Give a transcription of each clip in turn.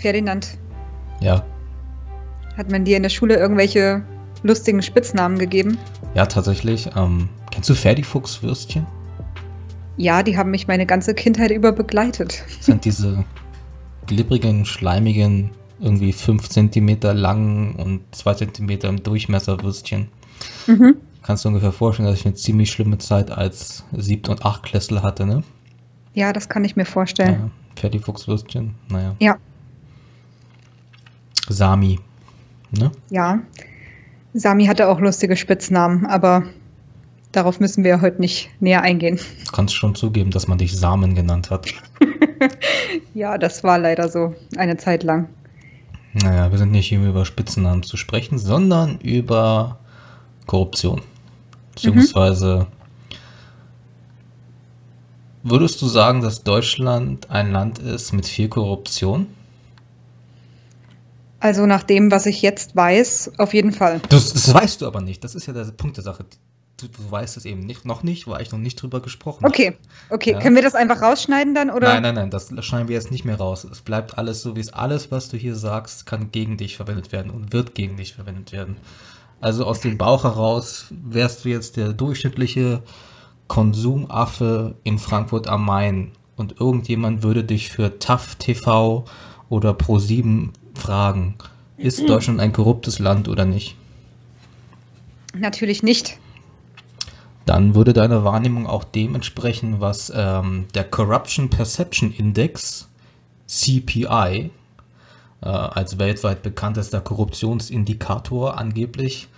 Ferdinand, Ja, hat man dir in der Schule irgendwelche lustigen Spitznamen gegeben? ja, tatsächlich. Ähm, kennst du Ferdifuchswürstchen? Ja, die haben mich meine ganze Kindheit über begleitet. Das sind diese glibbrigen, schleimigen, irgendwie 5 cm langen und 2 cm im Durchmesser Würstchen. Mhm. Kannst du ungefähr vorstellen, dass ich eine ziemlich schlimme Zeit als Siebt- und Achtklässler hatte, ne? Ja, das kann ich mir vorstellen. Ja, Ferdifuchswürstchen, naja. Ja. Sami, ne? Ja. Sami hatte auch lustige Spitznamen, aber darauf müssen wir heute nicht näher eingehen. Du kannst schon zugeben, dass man dich Samen genannt hat. Ja, das war leider so eine Zeit lang. Naja, wir sind nicht hier, über Spitzennamen zu sprechen, sondern über Korruption. Beziehungsweise würdest du sagen, dass Deutschland ein Land ist mit viel Korruption? Also nach dem, was ich jetzt weiß, auf jeden Fall. Das, das weißt du aber nicht. Das ist ja der Punkt der Sache. Du, du weißt es eben nicht, noch nicht, weil ich noch nicht drüber gesprochen habe. Okay, okay. Ja. Können wir das einfach rausschneiden dann, oder? Nein, nein, nein, das schneiden wir jetzt nicht mehr raus. Es bleibt alles so, wie es alles, was du hier sagst, kann gegen dich verwendet werden und wird gegen dich verwendet werden. Also aus dem Bauch heraus wärst du jetzt der durchschnittliche Konsumaffe in Frankfurt am Main und irgendjemand würde dich für TAF TV oder Pro7 fragen, ist Deutschland ein korruptes Land oder nicht? Natürlich nicht. dann würde deine Wahrnehmung auch dem entsprechen, was ähm, der Corruption Perception Index, CPI, äh, als weltweit bekanntester Korruptionsindikator angeblich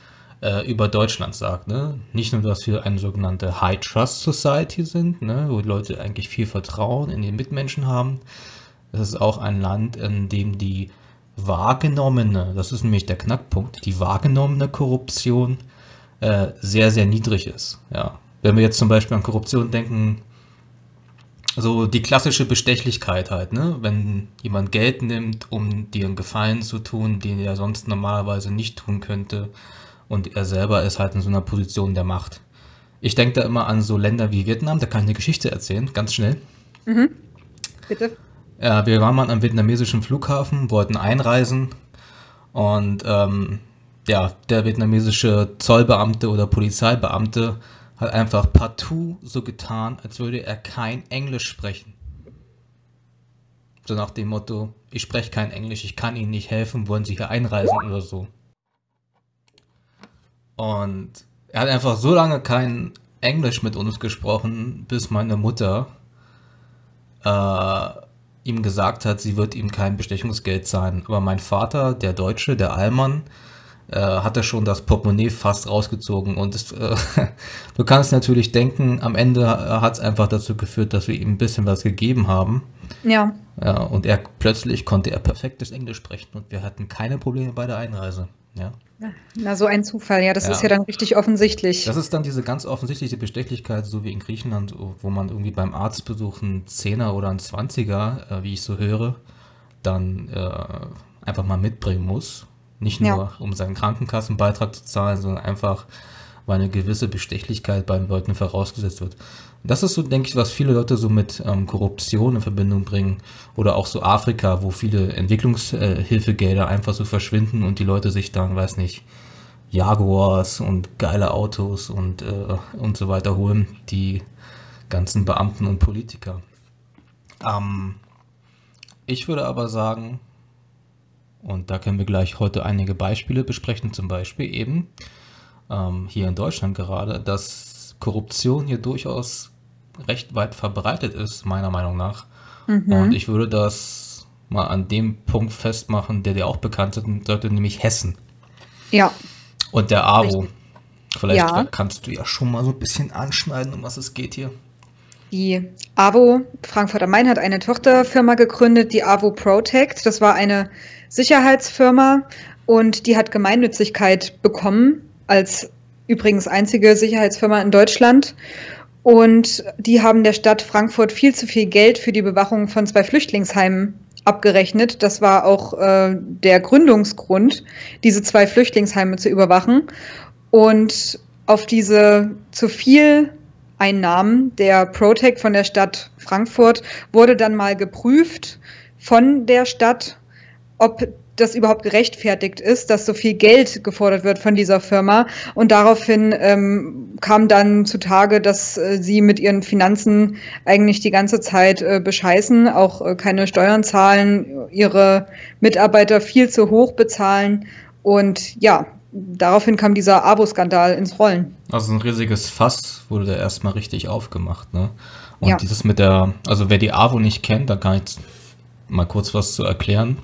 äh, über Deutschland sagt. Ne? Nicht nur, dass wir eine sogenannte High Trust Society sind, ne? wo die Leute eigentlich viel Vertrauen in den Mitmenschen haben. Es ist auch ein Land, in dem die wahrgenommene, das ist nämlich der Knackpunkt, die wahrgenommene Korruption äh, sehr, sehr niedrig ist. Ja. Wenn wir jetzt zum Beispiel an Korruption denken, so die klassische Bestechlichkeit halt, ne? Wenn jemand Geld nimmt, um dir einen Gefallen zu tun, den er sonst normalerweise nicht tun könnte, und er selber ist halt in so einer Position der Macht. Ich denke da immer an so Länder wie Vietnam, da kann ich eine Geschichte erzählen, ganz schnell. Bitte. Ja, wir waren mal am vietnamesischen Flughafen, wollten einreisen und ähm, ja, der vietnamesische Zollbeamte oder Polizeibeamte hat einfach partout so getan, als würde er kein Englisch sprechen. So nach dem Motto, ich spreche kein Englisch, ich kann Ihnen nicht helfen, wollen Sie hier einreisen oder so. Und er hat einfach so lange kein Englisch mit uns gesprochen, bis meine Mutter äh, ihm gesagt hat, sie wird ihm kein Bestechungsgeld zahlen. Aber mein Vater, der Deutsche, der Allmann, äh, hatte schon das Portemonnaie fast rausgezogen. Und es, äh, du kannst natürlich denken, am Ende hat es einfach dazu geführt, dass wir ihm ein bisschen was gegeben haben. Ja. Ja, und er plötzlich konnte er perfektes Englisch sprechen und wir hatten keine Probleme bei der Einreise. Ja. Na, so ein Zufall, ja, das Ja. ist ja dann richtig offensichtlich. Das ist dann diese ganz offensichtliche Bestechlichkeit, so wie in Griechenland, wo man irgendwie beim Arztbesuch einen Zehner oder einen Zwanziger, äh, wie ich so höre, dann äh, einfach mal mitbringen muss. Nicht nur, Ja. um seinen Krankenkassenbeitrag zu zahlen, sondern einfach, weil eine gewisse Bestechlichkeit bei den Leuten vorausgesetzt wird. Das ist so, denke ich, was viele Leute so mit ähm, Korruption in Verbindung bringen. Oder auch so Afrika, wo viele Entwicklungshilfegelder einfach so verschwinden und die Leute sich dann, weiß nicht, Jaguars und geile Autos und, äh, und so weiter holen, die ganzen Beamten und Politiker. Ähm, ich würde aber sagen, und da können wir gleich heute einige Beispiele besprechen, zum Beispiel eben ähm, hier in Deutschland gerade, dass Korruption hier durchaus recht weit verbreitet ist, meiner Meinung nach. Und ich würde das mal an dem Punkt festmachen, der dir auch bekannt ist, sollte, nämlich Hessen. Ja, Und der AWO. Vielleicht Ja. kannst du ja schon mal so ein bisschen anschneiden, um was es geht hier. die AWO Frankfurt am Main hat eine Tochterfirma gegründet, die AWO Protect. Das war eine Sicherheitsfirma und die hat Gemeinnützigkeit bekommen als übrigens einzige Sicherheitsfirma in Deutschland. Und die haben der Stadt Frankfurt viel zu viel Geld für die Bewachung von zwei Flüchtlingsheimen abgerechnet. Das war auch äh, der Gründungsgrund, diese zwei Flüchtlingsheime zu überwachen. Und auf diese zu viel Einnahmen der Protect von der Stadt Frankfurt wurde dann mal geprüft von der Stadt, ob das überhaupt gerechtfertigt ist, dass so viel Geld gefordert wird von dieser Firma. Und daraufhin ähm, kam dann zutage, dass äh, sie mit ihren Finanzen eigentlich die ganze Zeit äh, bescheißen, auch äh, keine Steuern zahlen, ihre Mitarbeiter viel zu hoch bezahlen. Und ja, daraufhin kam dieser Abo-Skandal ins Rollen. Also ein riesiges Fass wurde da erstmal richtig aufgemacht, ne? Und ja. dieses mit der, also wer die AWO nicht kennt, da kann ich mal kurz was zu erklären.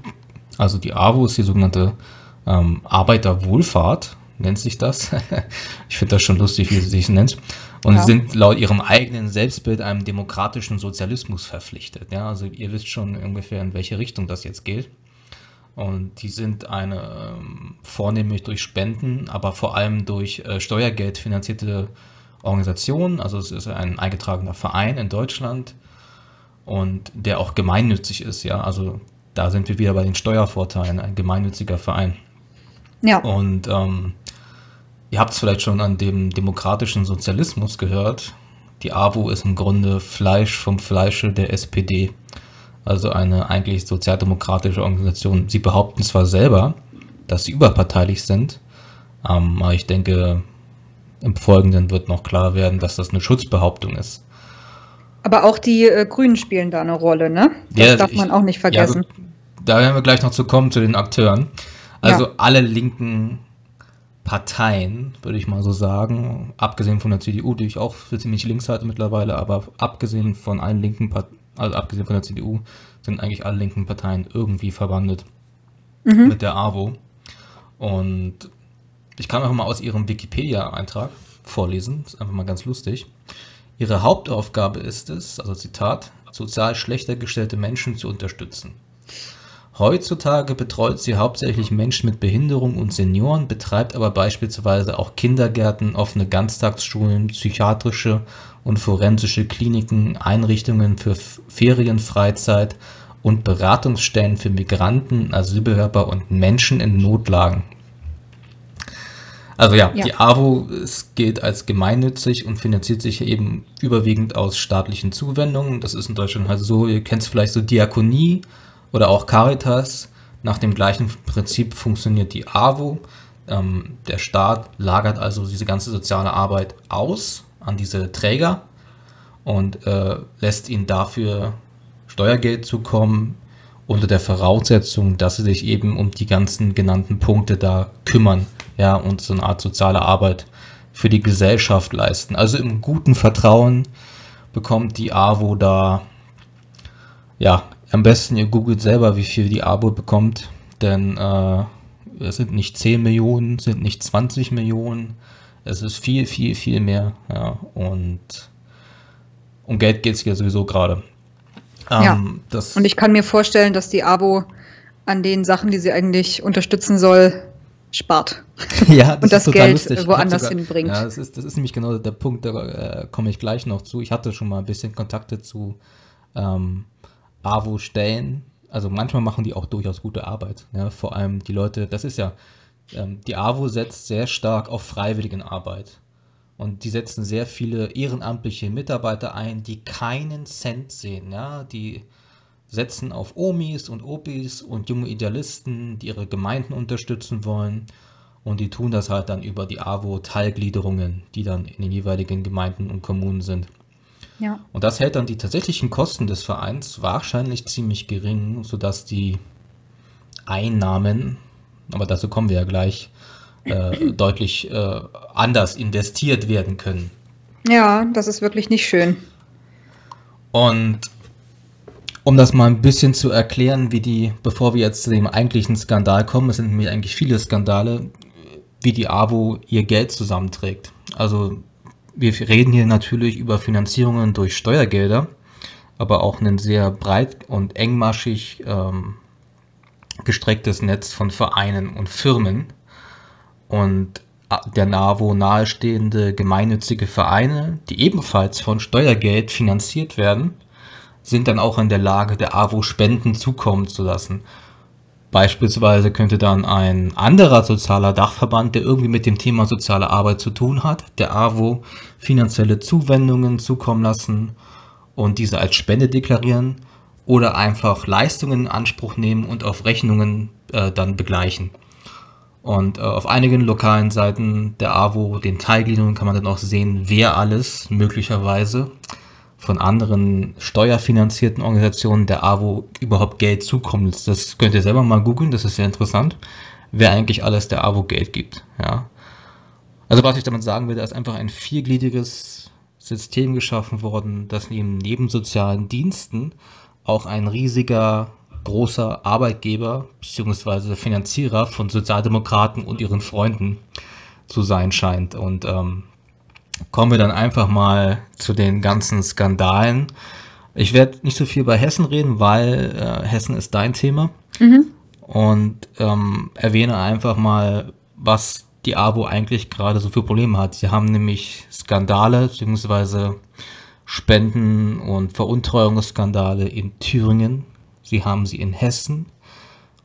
Also die AWO ist die sogenannte ähm, Arbeiterwohlfahrt, nennt sich das. ich finde das schon lustig, wie sie sich nennt. Und ja. sie sind laut ihrem eigenen Selbstbild einem demokratischen Sozialismus verpflichtet. Ja, also ihr wisst schon ungefähr, in welche Richtung das jetzt geht. Und die sind eine ähm, vornehmlich durch Spenden, aber vor allem durch äh, Steuergeld finanzierte Organisation. Also es ist ein eingetragener Verein in Deutschland und der auch gemeinnützig ist. Ja, also da sind wir wieder bei den Steuervorteilen, ein gemeinnütziger Verein. Ja. Und ähm, ihr habt es vielleicht schon an dem demokratischen Sozialismus gehört. Die AWO ist im Grunde Fleisch vom Fleische der SPD also eine eigentlich sozialdemokratische Organisation. Sie behaupten zwar selber, dass sie überparteilich sind, ähm, aber ich denke, im Folgenden wird noch klar werden, dass das eine Schutzbehauptung ist. Aber auch die äh, Grünen spielen da eine Rolle, ne? Das ja, darf man ich, auch nicht vergessen. Ja, da werden wir gleich noch zu kommen, zu den Akteuren. Also ja. alle linken Parteien, würde ich mal so sagen, abgesehen von der CDU, die ich auch für ziemlich links halte mittlerweile, aber abgesehen von allen linken Parteien, also abgesehen von der CDU, sind eigentlich alle linken Parteien irgendwie verwandelt mhm. mit der AWO. Und ich kann einfach mal aus ihrem Wikipedia-Eintrag vorlesen, das ist einfach mal ganz lustig. Ihre Hauptaufgabe ist es, also Zitat, sozial schlechter gestellte Menschen zu unterstützen. Heutzutage betreut sie hauptsächlich Menschen mit Behinderung und Senioren, betreibt aber beispielsweise auch Kindergärten, offene Ganztagsschulen, psychiatrische und forensische Kliniken, Einrichtungen für Ferien, Freizeit und Beratungsstellen für Migranten, Asylbewerber und Menschen in Notlagen. Also ja, ja, die AWO es gilt als gemeinnützig und finanziert sich eben überwiegend aus staatlichen Zuwendungen. Das ist in Deutschland halt so, ihr kennt es vielleicht so Diakonie oder auch Caritas. Nach dem gleichen Prinzip funktioniert die AWO. Ähm, der Staat lagert also diese ganze soziale Arbeit aus an diese Träger und äh, lässt ihnen dafür Steuergeld zukommen, unter der Voraussetzung, dass sie sich eben um die ganzen genannten Punkte da kümmern, ja, und so eine Art soziale Arbeit für die Gesellschaft leisten. Also im guten Vertrauen bekommt die AWO da, ja, am besten ihr googelt selber, wie viel die AWO bekommt, denn äh, es sind nicht 10 Millionen, sind nicht 20 Millionen, es ist viel, viel, viel mehr. Ja, und um Geld geht es ja sowieso gerade. Ähm, ja. und ich kann mir vorstellen, dass die Abo an den Sachen, die sie eigentlich unterstützen soll, spart. Ja, das und das Geld lustig. woanders sogar, hinbringt. Ja, das ist, das ist nämlich genau der Punkt, da äh, komme ich gleich noch zu. Ich hatte schon mal ein bisschen Kontakte zu ähm, AWO-Stellen. Also manchmal machen die auch durchaus gute Arbeit. Ja, vor allem die Leute, das ist ja, ähm, die AWO setzt sehr stark auf Freiwilligenarbeit. Und die setzen sehr viele ehrenamtliche Mitarbeiter ein, die keinen Cent sehen. Ja? Die setzen auf Omis und Opis und junge Idealisten, die ihre Gemeinden unterstützen wollen. Und die tun das halt dann über die AWO-Teilgliederungen, die dann in den jeweiligen Gemeinden und Kommunen sind. Ja. Und das hält dann die tatsächlichen Kosten des Vereins wahrscheinlich ziemlich gering, sodass die Einnahmen aber dazu kommen wir ja gleich, äh, deutlich äh, anders investiert werden können. Ja, das ist wirklich nicht schön. Und um das mal ein bisschen zu erklären, wie die, bevor wir jetzt zu dem eigentlichen Skandal kommen, es sind nämlich eigentlich viele Skandale, wie die AWO ihr Geld zusammenträgt. Also wir reden hier natürlich über Finanzierungen durch Steuergelder, aber auch ein sehr breit und engmaschig ähm, gestrecktes Netz von Vereinen und Firmen. Und der NAVO nahestehende gemeinnützige Vereine, die ebenfalls von Steuergeld finanziert werden, sind dann auch in der Lage, der AWO Spenden zukommen zu lassen. Beispielsweise könnte dann ein anderer sozialer Dachverband, der irgendwie mit dem Thema soziale Arbeit zu tun hat, der AWO finanzielle Zuwendungen zukommen lassen und diese als Spende deklarieren oder einfach Leistungen in Anspruch nehmen und auf Rechnungen äh, dann begleichen. Und äh, auf einigen lokalen Seiten der AWO, den Teilgliederungen, kann man dann auch sehen, wer alles möglicherweise von anderen steuerfinanzierten Organisationen der AWO überhaupt Geld zukommt. Das könnt ihr selber mal googeln, das ist sehr interessant, wer eigentlich alles der AWO Geld gibt. Ja. Also was ich damit sagen will, da ist einfach ein viergliedriges System geschaffen worden, das neben, neben sozialen Diensten auch ein riesiger, großer Arbeitgeber bzw. Finanzierer von Sozialdemokraten und ihren Freunden zu sein scheint. Und ähm, kommen wir dann einfach mal zu den ganzen Skandalen. Ich werde nicht so viel bei Hessen reden, weil äh, Hessen ist dein Thema. Mhm. Und ähm, erwähne einfach mal, was die AWO eigentlich gerade so für Probleme hat. Sie haben nämlich Skandale bzw. Spenden- und Veruntreuungsskandale in Thüringen. Sie haben sie in Hessen.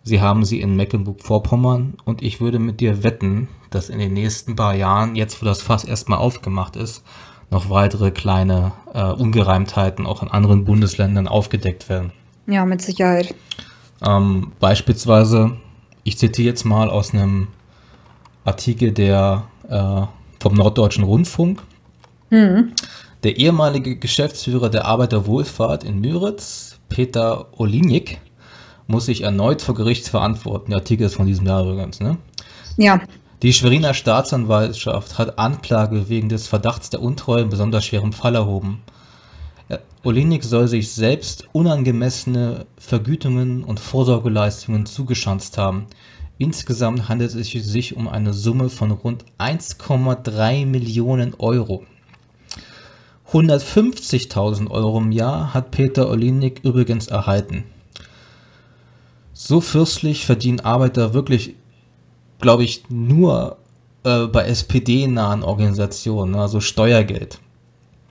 Sie haben sie in Mecklenburg-Vorpommern. Und ich würde mit dir wetten, dass in den nächsten paar Jahren, jetzt wo das Fass erstmal aufgemacht ist, noch weitere kleine äh, Ungereimtheiten auch in anderen Bundesländern aufgedeckt werden. Ja, mit Sicherheit. Ähm, beispielsweise, ich zitiere jetzt mal aus einem Artikel der, äh, vom Norddeutschen Rundfunk. Mhm. Der ehemalige Geschäftsführer der Arbeiterwohlfahrt in Müritz, Peter Olinik, muss sich erneut vor Gericht verantworten. Der Artikel ist von diesem Jahr übrigens, ne? Ja. Die Schweriner Staatsanwaltschaft hat Anklage wegen des Verdachts der Untreue in besonders schwerem Fall erhoben. Olinik soll sich selbst unangemessene Vergütungen und Vorsorgeleistungen zugeschanzt haben. Insgesamt handelt es sich um eine Summe von rund 1,3 Millionen Euro. 150.000 Euro im Jahr hat Peter Olinik übrigens erhalten. So fürstlich verdienen Arbeiter wirklich glaube ich, nur äh, bei SPD-nahen Organisationen, also Steuergeld.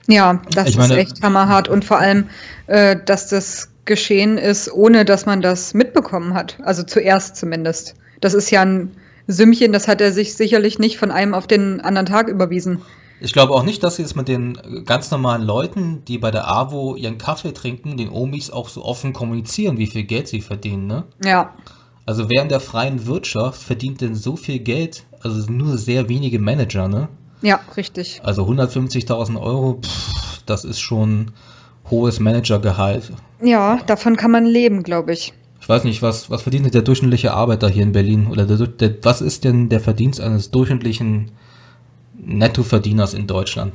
Ja, das ich ist meine, echt hammerhart und vor allem, äh, dass das geschehen ist, ohne dass man das mitbekommen hat. Also zuerst zumindest. Das ist ja ein Sümmchen, das hat er sich sicherlich nicht von einem auf den anderen Tag überwiesen. Ich glaube auch nicht, dass sie es mit den ganz normalen Leuten, die bei der AWO ihren Kaffee trinken, den Omis auch so offen kommunizieren, wie viel Geld sie verdienen, ne? Ja. Also wer in der freien Wirtschaft verdient denn so viel Geld? Also nur sehr wenige Manager, ne? Ja, richtig. Also 150.000 Euro, pff, das ist schon hohes Managergehalt. Ja, davon kann man leben, glaube ich. Ich weiß nicht, was, was verdient der durchschnittliche Arbeiter hier in Berlin? Oder der, der, was ist denn der Verdienst eines durchschnittlichen Nettoverdieners in Deutschland?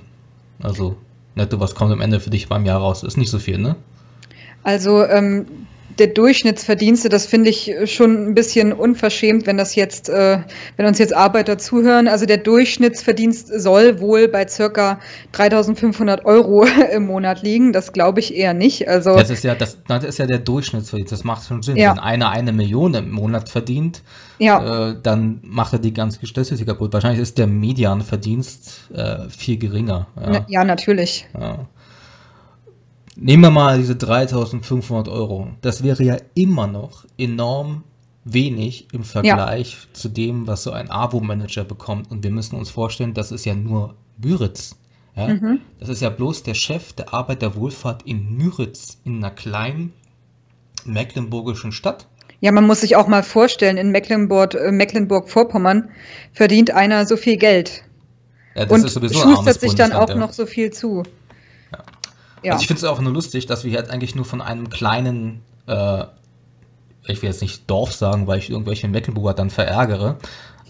Also netto, was kommt am Ende für dich beim Jahr raus? Ist nicht so viel, ne? Also ähm, der Durchschnittsverdienste, das finde ich schon ein bisschen unverschämt, wenn das jetzt, äh, wenn uns jetzt Arbeiter zuhören. Also der Durchschnittsverdienst soll wohl bei circa 3.500 Euro im Monat liegen. Das glaube ich eher nicht. Also das ist ja das, das ist ja der Durchschnittsverdienst. Das macht schon Sinn. Ja. Wenn einer eine Million im Monat verdient, ja. äh, dann macht er die ganze Statistik kaputt. Wahrscheinlich ist der Medianverdienst äh, viel geringer. Ja, ja natürlich. Ja. Nehmen wir mal diese 3500 Euro. Das wäre ja immer noch enorm wenig im Vergleich ja. zu dem, was so ein AWO-Manager bekommt. Und wir müssen uns vorstellen, das ist ja nur Müritz. Ja? Mhm. Das ist ja bloß der Chef der Arbeiterwohlfahrt in Müritz, in einer kleinen mecklenburgischen Stadt. Ja, man muss sich auch mal vorstellen, in Mecklenburg, äh, Mecklenburg-Vorpommern verdient einer so viel Geld. Ja, das und ist sowieso schustert sich dann auch ja. noch so viel zu. Ja. Also ich finde es auch nur lustig, dass wir jetzt eigentlich nur von einem kleinen, äh, ich will jetzt nicht Dorf sagen, weil ich irgendwelche Mecklenburger dann verärgere,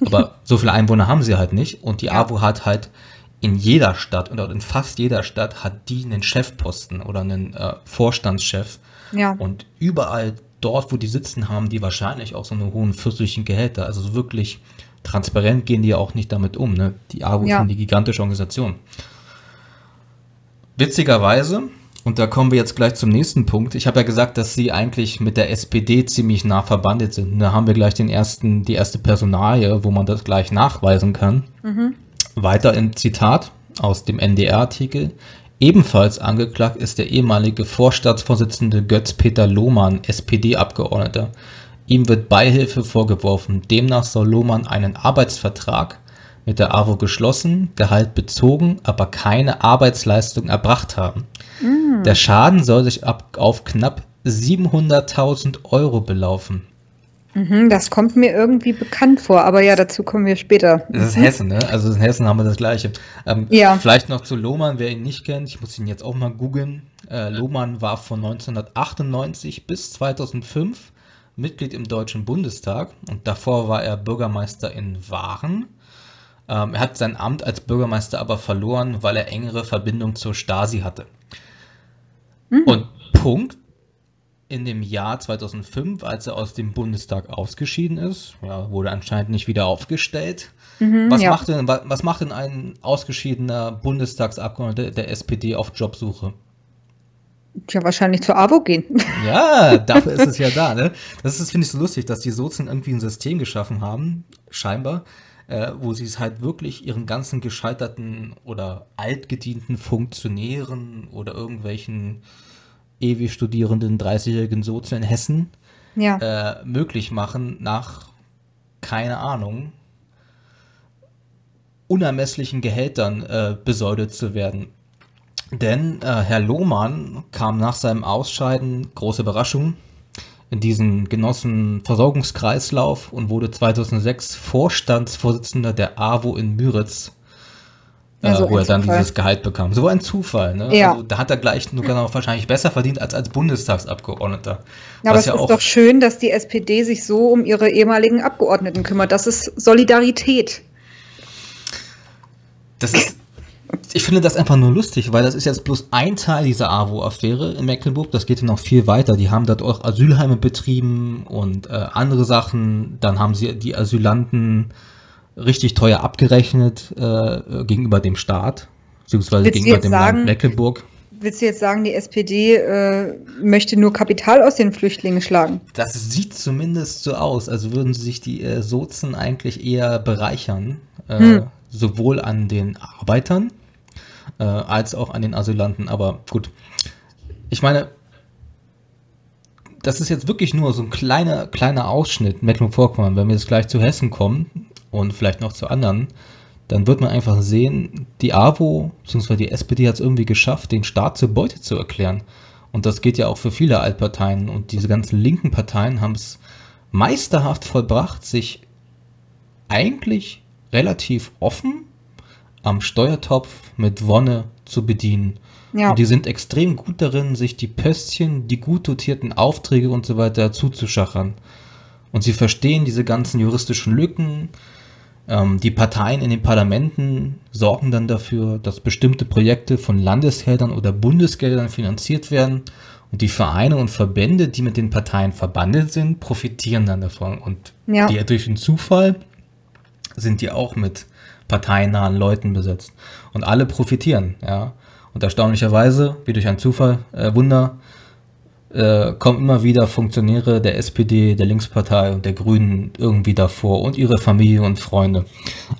aber so viele Einwohner haben sie halt nicht und die ja. AWO hat halt in jeder Stadt oder in fast jeder Stadt hat die einen Chefposten oder einen äh, Vorstandschef. Ja. Und überall dort, wo die sitzen, haben die wahrscheinlich auch so eine hohen fürstlichen Gehälter. Also wirklich transparent gehen die ja auch nicht damit um. Ne? Die AWO ja. ist eine gigantische Organisation. Witzigerweise, und da kommen wir jetzt gleich zum nächsten Punkt. Ich habe ja gesagt, dass sie eigentlich mit der SPD ziemlich nah verbandet sind. Und da haben wir gleich den ersten, die erste Personalie, wo man das gleich nachweisen kann. Mhm. Weiter im Zitat aus dem NDR-Artikel. Ebenfalls angeklagt ist der ehemalige Vorstaatsvorsitzende Götz-Peter Lohmann, SPD-Abgeordneter. Ihm wird Beihilfe vorgeworfen. Demnach soll Lohmann einen Arbeitsvertrag mit der AWO geschlossen, Gehalt bezogen, aber keine Arbeitsleistung erbracht haben. Mm. Der Schaden soll sich ab, auf knapp 700.000 Euro belaufen. Mhm, das kommt mir irgendwie bekannt vor, aber ja, dazu kommen wir später. Das ist Hessen, ne? Also in Hessen haben wir das Gleiche. Ähm, ja. Vielleicht noch zu Lohmann, wer ihn nicht kennt, ich muss ihn jetzt auch mal googeln. Äh, Lohmann war von 1998 bis 2005 Mitglied im Deutschen Bundestag und davor war er Bürgermeister in Waren. Ähm, er hat sein Amt als Bürgermeister aber verloren, weil er engere Verbindung zur Stasi hatte. Mhm. Und Punkt, in dem Jahr 2005, als er aus dem Bundestag ausgeschieden ist, ja, wurde anscheinend nicht wieder aufgestellt. Mhm, was, ja. macht denn, was macht denn ein ausgeschiedener Bundestagsabgeordneter der SPD auf Jobsuche? Ja, wahrscheinlich zur AWO gehen. Ja, dafür ist es ja da. Ne? Das ist, finde ich, so lustig, dass die Sozen irgendwie ein System geschaffen haben, scheinbar, äh, wo sie es halt wirklich ihren ganzen gescheiterten oder altgedienten Funktionären oder irgendwelchen ewig studierenden 30-jährigen Sozi in Hessen ja. äh, möglich machen, nach, keine Ahnung, unermesslichen Gehältern äh, besäudet zu werden. Denn äh, Herr Lohmann kam nach seinem Ausscheiden, große Überraschung, in diesen Genossenversorgungskreislauf und wurde 2006 Vorstandsvorsitzender der AWO in Müritz ja, so wo er dann Zufall. dieses Gehalt bekam. So ein Zufall, ne? Ja. Also, da hat er gleich sogar noch wahrscheinlich besser verdient als als Bundestagsabgeordneter. Ja, aber es ja ist doch schön, dass die SPD sich so um ihre ehemaligen Abgeordneten kümmert. Das ist Solidarität. Das ist, ich finde das einfach nur lustig, weil das ist jetzt bloß ein Teil dieser AWO-Affäre in Mecklenburg. Das geht ja noch viel weiter. Die haben dort auch Asylheime betrieben und äh, andere Sachen. Dann haben sie die Asylanten richtig teuer abgerechnet äh, gegenüber dem Staat, beziehungsweise willst gegenüber dem sagen, Land Mecklenburg. Willst du jetzt sagen, die SPD äh, möchte nur Kapital aus den Flüchtlingen schlagen? Das sieht zumindest so aus, als würden sich die äh, Sozen eigentlich eher bereichern, äh, hm. sowohl an den Arbeitern äh, als auch an den Asylanten. Aber gut, ich meine, das ist jetzt wirklich nur so ein kleiner, kleiner Ausschnitt Mecklenburg-Vorpommern. Wenn wir jetzt gleich zu Hessen kommen, und vielleicht noch zu anderen, dann wird man einfach sehen, die AWO bzw. die SPD hat es irgendwie geschafft, den Staat zur Beute zu erklären. Und das geht ja auch für viele Altparteien. Und diese ganzen linken Parteien haben es meisterhaft vollbracht, sich eigentlich relativ offen am Steuertopf mit Wonne zu bedienen. Ja. Und die sind extrem gut darin, sich die Pöstchen, die gut dotierten Aufträge und so weiter zuzuschachern. Und sie verstehen diese ganzen juristischen Lücken, ähm, die Parteien in den Parlamenten sorgen dann dafür, dass bestimmte Projekte von Landesgeldern oder Bundesgeldern finanziert werden. Und die Vereine und Verbände, die mit den Parteien verbandelt sind, profitieren dann davon. Und ja. die, durch den Zufall sind die auch mit parteinahen Leuten besetzt. Und alle profitieren, ja. Und erstaunlicherweise, wie durch ein Zufall, äh, Wunder, äh, kommen immer wieder Funktionäre der SPD, der Linkspartei und der Grünen irgendwie davor und ihre Familie und Freunde.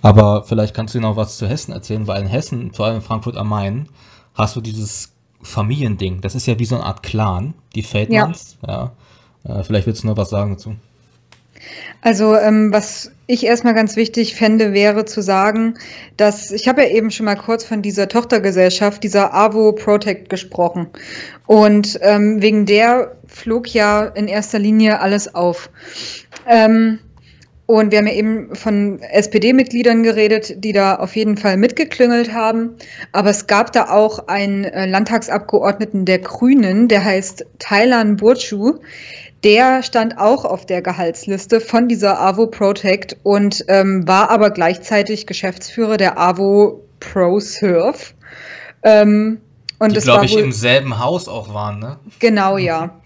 Aber vielleicht kannst du noch was zu Hessen erzählen, weil in Hessen, vor allem in Frankfurt am Main, hast du dieses Familiending. Das ist ja wie so eine Art Clan, die Feldmanns. Ja. ja. Äh, vielleicht willst du noch was sagen dazu. Also ähm, was ich erstmal ganz wichtig fände, wäre zu sagen, dass ich habe ja eben schon mal kurz von dieser Tochtergesellschaft, dieser AVO Protect gesprochen. Und ähm, wegen der flog ja in erster Linie alles auf. Ähm, und wir haben ja eben von SPD-Mitgliedern geredet, die da auf jeden Fall mitgeklüngelt haben. Aber es gab da auch einen äh, Landtagsabgeordneten der Grünen, der heißt Thailand Burchu der stand auch auf der Gehaltsliste von dieser AWO Protect und ähm, war aber gleichzeitig Geschäftsführer der AWO Pro Surf. Ähm, und die, glaube ich, wohl, im selben Haus auch waren, ne? Genau, ja.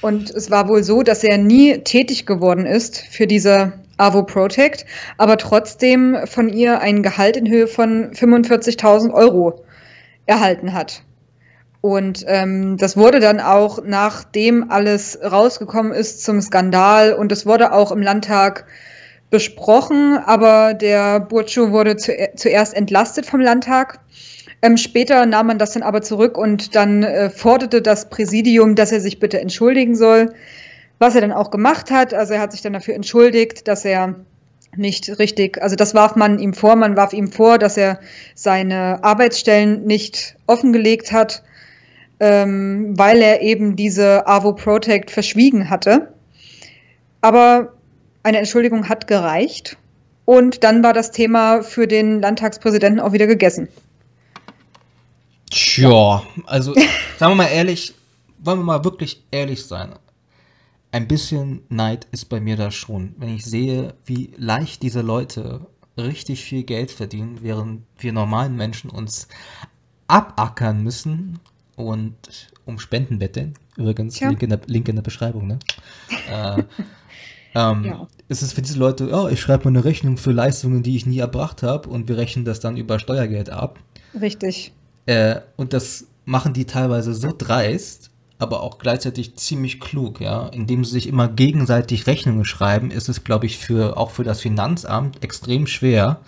Und es war wohl so, dass er nie tätig geworden ist für diese AWO Protect, aber trotzdem von ihr ein Gehalt in Höhe von 45.000 Euro erhalten hat. Und ähm, das wurde dann auch, nachdem alles rausgekommen ist, zum Skandal. Und es wurde auch im Landtag besprochen, aber der Burcu wurde zu, zuerst entlastet vom Landtag. Ähm, später nahm man das dann aber zurück und dann äh, forderte das Präsidium, dass er sich bitte entschuldigen soll, was er dann auch gemacht hat. Also er hat sich dann dafür entschuldigt, dass er nicht richtig, also das warf man ihm vor, man warf ihm vor, dass er seine Arbeitsstellen nicht offengelegt hat ähm, weil er eben diese AWO Protect verschwiegen hatte. Aber eine Entschuldigung hat gereicht. Und dann war das Thema für den Landtagspräsidenten auch wieder gegessen. Tja, also sagen wir mal ehrlich, wollen wir mal wirklich ehrlich sein. Ein bisschen Neid ist bei mir da schon, wenn ich sehe, wie leicht diese Leute richtig viel Geld verdienen, während wir normalen Menschen uns abackern müssen und um Spenden betteln. Übrigens, ja. Link, in der, Link in der Beschreibung, ne? äh, ähm, ja. Es ist für diese Leute, oh, ich schreibe mal eine Rechnung für Leistungen, die ich nie erbracht habe und wir rechnen das dann über Steuergeld ab. Richtig. Äh, und das machen die teilweise so dreist, aber auch gleichzeitig ziemlich klug, ja. Indem sie sich immer gegenseitig Rechnungen schreiben, ist es, glaube ich, für auch für das Finanzamt extrem schwer,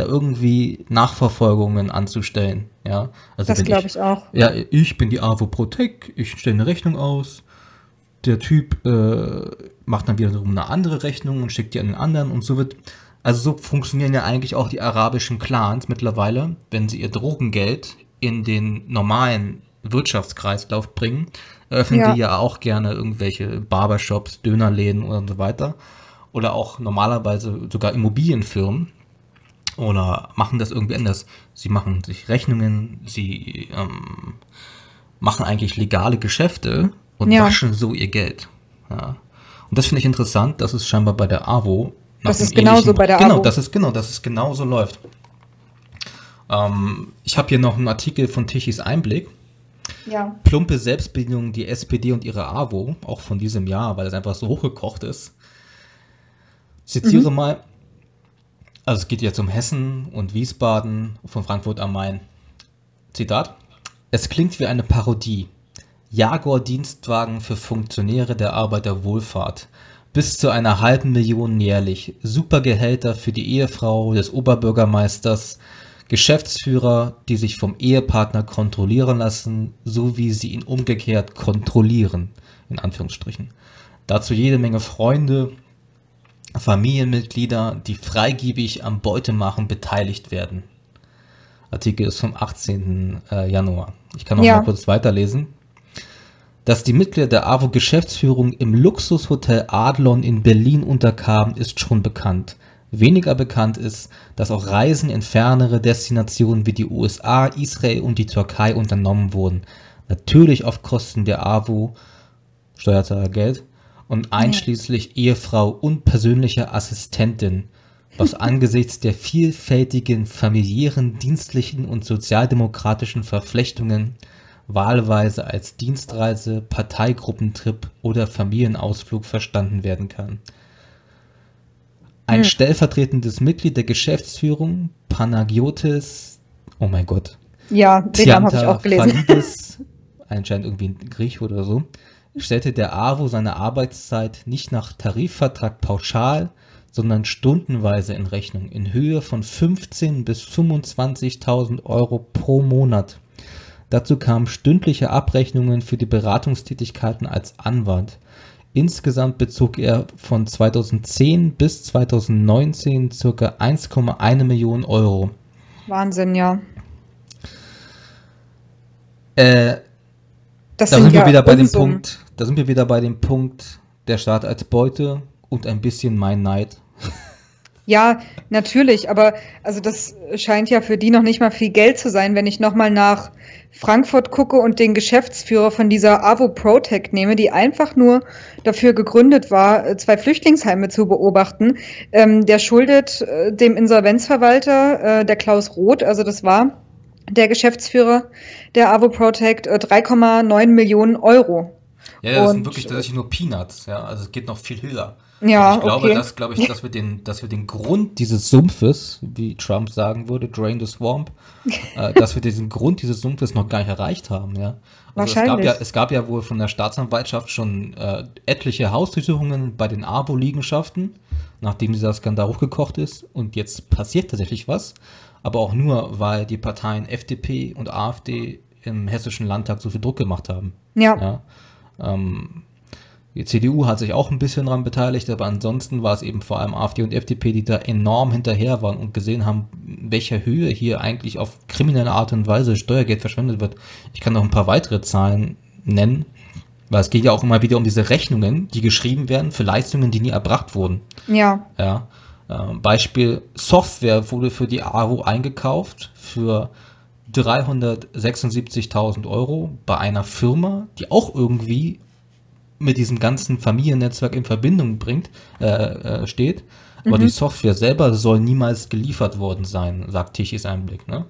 da irgendwie Nachverfolgungen anzustellen, ja. Also das glaube ich, ich, auch. Ja, ich bin die AWO Protec, ich stelle eine Rechnung aus, der Typ äh, macht dann wiederum eine andere Rechnung und schickt die an den anderen und so wird also so funktionieren ja eigentlich auch die arabischen Clans mittlerweile, wenn sie ihr Drogengeld in den normalen Wirtschaftskreislauf bringen, eröffnen ja. die ja auch gerne irgendwelche Barbershops, Dönerläden und so weiter. Oder auch normalerweise sogar Immobilienfirmen. Oder machen das irgendwie anders. Sie machen sich Rechnungen, sie ähm, machen eigentlich legale Geschäfte und ja. waschen so ihr Geld. Ja. Und das finde ich interessant, dass es scheinbar bei der AWO. Das ist genauso bei der genau, AWO. Genau, das ist genau, dass es genauso läuft. Ähm, ich habe hier noch einen Artikel von Tichys Einblick. Ja. Plumpe Selbstbedienung, die SPD und ihre AWO, auch von diesem Jahr, weil es einfach so hochgekocht ist. Zitiere mhm. mal, also es geht jetzt um Hessen und Wiesbaden von Frankfurt am Main. Zitat. Es klingt wie eine Parodie. Jaguar-Dienstwagen für Funktionäre der Arbeiterwohlfahrt. Bis zu einer halben Million jährlich. Supergehälter für die Ehefrau des Oberbürgermeisters. Geschäftsführer, die sich vom Ehepartner kontrollieren lassen, so wie sie ihn umgekehrt kontrollieren, in Anführungsstrichen. Dazu jede Menge Freunde, Familienmitglieder, die freigebig am Beutemachen beteiligt werden. Artikel ist vom 18. Äh, Januar. Ich kann noch ja. mal kurz weiterlesen. Dass die Mitglieder der AWO-Geschäftsführung im Luxushotel Adlon in Berlin unterkamen, ist schon bekannt. Weniger bekannt ist, dass auch Reisen in fernere Destinationen wie die USA, Israel und die Türkei unternommen wurden. Natürlich auf Kosten der AWO, Steuerzahlergeld, und einschließlich Ehefrau und persönlicher Assistentin, was angesichts der vielfältigen familiären, dienstlichen und sozialdemokratischen Verflechtungen wahlweise als Dienstreise, Parteigruppentrip oder Familienausflug verstanden werden kann ein hm. stellvertretendes Mitglied der Geschäftsführung, Panagiotis, oh mein Gott. Ja, den Namen habe ich auch gelesen. Falidis, anscheinend irgendwie ein Griech oder so, stellte der AWO seine Arbeitszeit nicht nach Tarifvertrag pauschal, sondern stundenweise in Rechnung in Höhe von 15.000 bis 25.000 Euro pro Monat. Dazu kamen stündliche Abrechnungen für die Beratungstätigkeiten als Anwalt. Insgesamt bezog er von 2010 bis 2019 ca. 1,1 Millionen Euro. Wahnsinn, ja. Äh, da sind wir ja wieder bei dem Punkt, da sind wir wieder bei dem Punkt, der Staat als Beute und ein bisschen mein Neid. Ja, natürlich, aber also das scheint ja für die noch nicht mal viel Geld zu sein, wenn ich nochmal nach Frankfurt gucke und den Geschäftsführer von dieser AWO Protect nehme, die einfach nur dafür gegründet war, äh, zwei Flüchtlingsheime zu beobachten. Ähm, der schuldet äh, dem Insolvenzverwalter, äh, der Klaus Roth, also das war der Geschäftsführer der AWO Protect, äh, 3,9 Millionen Euro. Ja, das und, sind wirklich tatsächlich nur Peanuts, ja, also es geht noch viel höher. Ja, ich glaube, okay. dass, glaube ich, dass wir den, dass wir den Grund dieses Sumpfes, wie Trump sagen würde, drain the swamp, äh, dass wir diesen Grund dieses Sumpfes noch gar nicht erreicht haben, ja. Also Wahrscheinlich. Es gab ja, es gab ja wohl von der Staatsanwaltschaft schon äh, etliche Hausdurchsuchungen bei den AWO-Liegenschaften, nachdem dieser Skandal hochgekocht ist. Und jetzt passiert tatsächlich was. Aber auch nur, weil die Parteien FDP und AfD im hessischen Landtag so viel Druck gemacht haben. Ja. ja? Ähm, Die CDU hat sich auch ein bisschen daran beteiligt, aber ansonsten war es eben vor allem AfD und FDP, die da enorm hinterher waren und gesehen haben, in welcher Höhe hier eigentlich auf kriminelle Art und Weise Steuergeld verschwendet wird. Ich kann noch ein paar weitere Zahlen nennen, weil es geht ja auch immer wieder um diese Rechnungen, die geschrieben werden für Leistungen, die nie erbracht wurden. Ja. Ja. Äh, Beispiel Software wurde für die AWO eingekauft für 376.000 Euro bei einer Firma, die auch irgendwie mit diesem ganzen Familiennetzwerk in Verbindung bringt, äh, äh, steht. Aber Mhm. die Software selber soll niemals geliefert worden sein, sagt Tichys Einblick. Ne?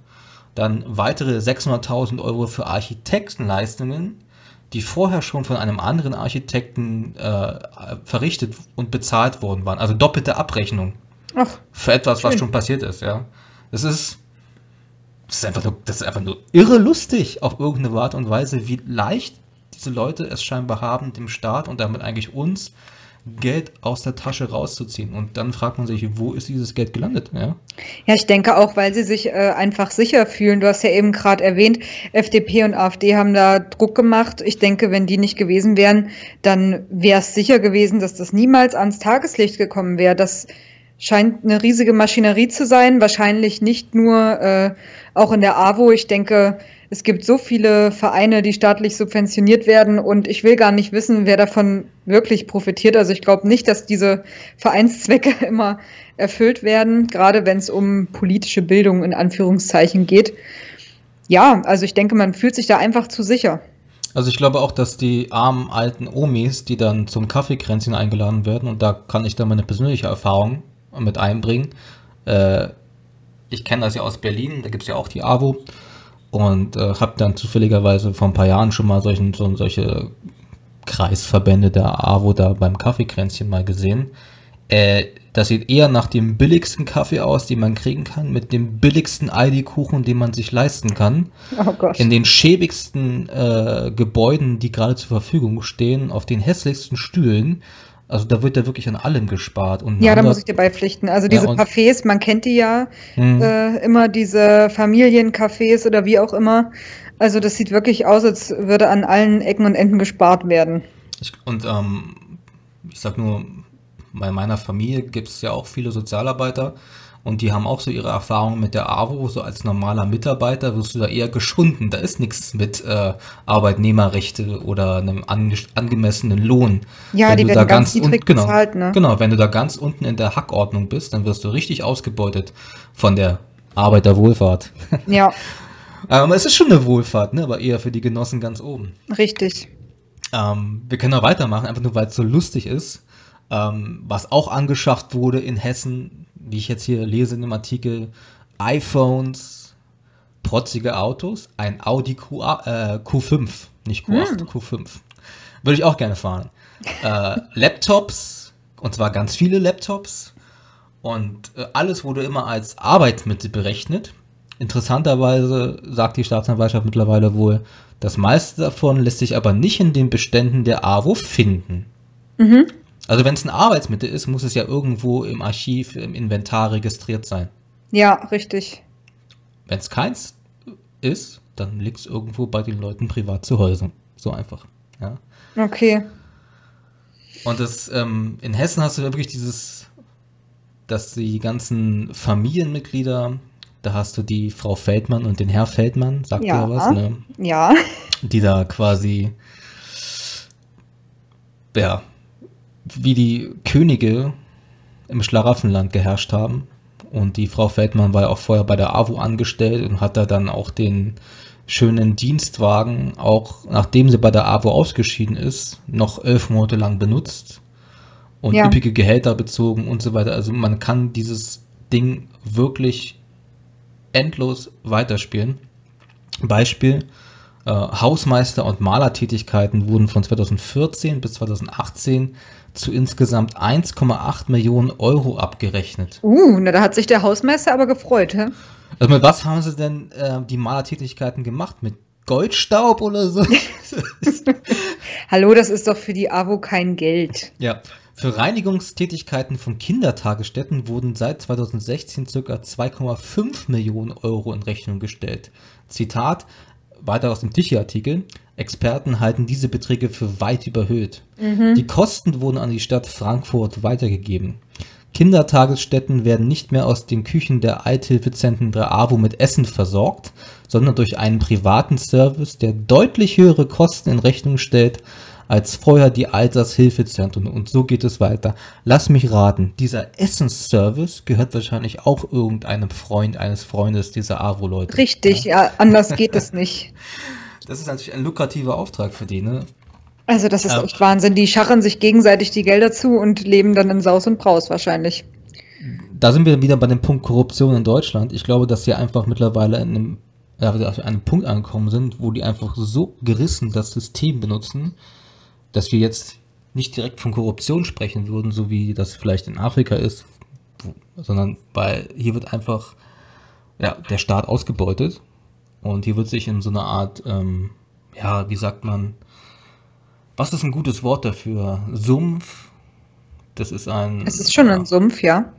Dann weitere 600.000 Euro für Architektenleistungen, die vorher schon von einem anderen Architekten äh, verrichtet und bezahlt worden waren. Also doppelte Abrechnung Ach, für etwas, was Schön. schon passiert ist, ja. Das ist, das ist einfach nur, das ist einfach nur irre lustig auf irgendeine Art und Weise, wie leicht diese Leute es scheinbar haben, dem Staat und damit eigentlich uns Geld aus der Tasche rauszuziehen. Und dann fragt man sich, wo ist dieses Geld gelandet, ja? Ja, ich denke auch, weil sie sich äh, einfach sicher fühlen. Du hast ja eben gerade erwähnt, FDP und AfD haben da Druck gemacht. Ich denke, wenn die nicht gewesen wären, dann wäre es sicher gewesen, dass das niemals ans Tageslicht gekommen wäre. Das scheint eine riesige Maschinerie zu sein. Wahrscheinlich nicht nur äh, auch in der AWO. Ich denke, es gibt so viele Vereine, die staatlich subventioniert werden und ich will gar nicht wissen, wer davon wirklich profitiert. Also ich glaube nicht, dass diese Vereinszwecke immer erfüllt werden, gerade wenn es um politische Bildung in Anführungszeichen geht. Ja, also ich denke, man fühlt sich da einfach zu sicher. Also ich glaube auch, dass die armen alten Omis, die dann zum Kaffeekränzchen eingeladen werden, und da kann ich dann meine persönliche Erfahrung mit einbringen. Äh, ich kenne das ja aus Berlin, da gibt es ja auch die AWO und äh, habe dann zufälligerweise vor ein paar Jahren schon mal solchen, so, solche Kreisverbände der AWO da beim Kaffeekränzchen mal gesehen. Äh, das sieht eher nach dem billigsten Kaffee aus, den man kriegen kann, mit dem billigsten ID-Kuchen, den man sich leisten kann Oh Gott. in den schäbigsten äh, Gebäuden, die gerade zur Verfügung stehen, auf den hässlichsten Stühlen. Also da wird ja wirklich an allem gespart. Und Ja, da muss ich dir beipflichten. Also Ja, diese und- Cafés, man kennt die ja Hm. äh, immer, diese Familiencafés oder wie auch immer. Also das sieht wirklich aus, als würde an allen Ecken und Enden gespart werden. Ich, und ähm, ich sag nur, bei meiner Familie gibt es ja auch viele Sozialarbeiter und die haben auch so ihre Erfahrungen mit der AWO. So als normaler Mitarbeiter wirst du da eher geschunden. Da ist nichts mit äh, Arbeitnehmerrechte oder einem ange angemessenen Lohn. Ja, Wenn die du werden da ganz un- niedrig genau, bezahlt, ne? Genau, wenn du da ganz unten in der Hackordnung bist, dann wirst du richtig ausgebeutet von der Arbeiterwohlfahrt. Ja, Aber es ist schon eine Wohlfahrt, ne? aber eher für die Genossen ganz oben. richtig. Ähm, wir können noch weitermachen, einfach nur weil es so lustig ist. Ähm, was auch angeschafft wurde in Hessen, wie ich jetzt hier lese in dem Artikel, iPhones, protzige Autos, ein Audi Q, äh, Q5, nicht Q8, Q5. Würde ich auch gerne fahren. Äh, Laptops, und zwar ganz viele Laptops. Und äh, alles wurde immer als Arbeitsmittel berechnet. Interessanterweise sagt die Staatsanwaltschaft mittlerweile wohl, das meiste davon lässt sich aber nicht in den Beständen der AWO finden. Mhm. Also wenn es ein Arbeitsmittel ist, muss es ja irgendwo im Archiv, im Inventar registriert sein. Ja, richtig. Wenn es keins ist, dann liegt es irgendwo bei den Leuten privat zu Hause. So einfach. Ja. Okay. Und das, ähm, in Hessen hast du wirklich dieses, dass die ganzen Familienmitglieder, da hast du die Frau Feldmann und den Herr Feldmann, sagt Ja. ja was, ne? Ja. Die da quasi, ja, wie die Könige im Schlaraffenland geherrscht haben. Und die Frau Feldmann war ja auch vorher bei der AWO angestellt und hat da dann auch den schönen Dienstwagen, auch nachdem sie bei der AWO ausgeschieden ist, noch elf Monate lang benutzt und Ja. üppige Gehälter bezogen und so weiter. Also man kann dieses Ding wirklich endlos weiterspielen. Beispiel, äh, Hausmeister- und Malertätigkeiten wurden von 2014 bis 2018 zu insgesamt 1,8 Millionen Euro abgerechnet. Uh, na, da hat sich der Hausmeister aber gefreut, hä? Also mit was haben sie denn äh, die Malertätigkeiten gemacht? Mit Goldstaub oder so? Hallo, das ist doch für die AWO kein Geld. ja. Für Reinigungstätigkeiten von Kindertagesstätten wurden seit 2016 ca. 2,5 Millionen Euro in Rechnung gestellt. Zitat, weiter aus dem Tichy-Artikel. Experten halten diese Beträge für weit überhöht. Die Kosten wurden an die Stadt Frankfurt weitergegeben. Kindertagesstätten werden nicht mehr aus den Küchen der Eithilfezentren der AWO mit Essen versorgt, sondern durch einen privaten Service, der deutlich höhere Kosten in Rechnung stellt als vorher die Altershilfezentren. Und so geht es weiter. Lass mich raten, dieser Essensservice gehört wahrscheinlich auch irgendeinem Freund eines Freundes dieser AWO-Leute. Richtig, ja, anders geht es nicht. Das ist natürlich ein lukrativer Auftrag für die, ne? Also das ist Ja. echt Wahnsinn. Die scharren sich gegenseitig die Gelder zu und leben dann in Saus und Braus wahrscheinlich. Da sind wir wieder bei dem Punkt Korruption in Deutschland. Ich glaube, dass sie einfach mittlerweile in einem, ja, wieder auf einem Punkt angekommen sind, wo die einfach so gerissen das System benutzen, dass wir jetzt nicht direkt von Korruption sprechen würden, so wie das vielleicht in Afrika ist, sondern weil hier wird einfach ja, der Staat ausgebeutet und hier wird sich in so einer Art, ähm, ja, wie sagt man, was ist ein gutes Wort dafür? Sumpf? Das ist ein. Es ist schon ja, ein Sumpf, ja.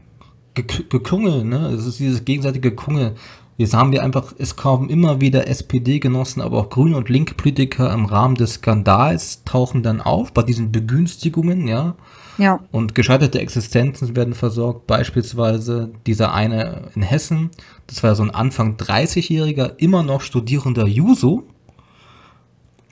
Ge- Gekungel, ne? Es ist dieses gegenseitige Gekungel. Jetzt haben wir einfach, es kommen immer wieder SPD-Genossen, aber auch grüne und linke Politiker im Rahmen des Skandals tauchen dann auf bei diesen Begünstigungen, ja. Ja. Und gescheiterte Existenzen werden versorgt. Beispielsweise dieser eine in Hessen, das war so ein Anfang 30-jähriger, immer noch studierender Juso,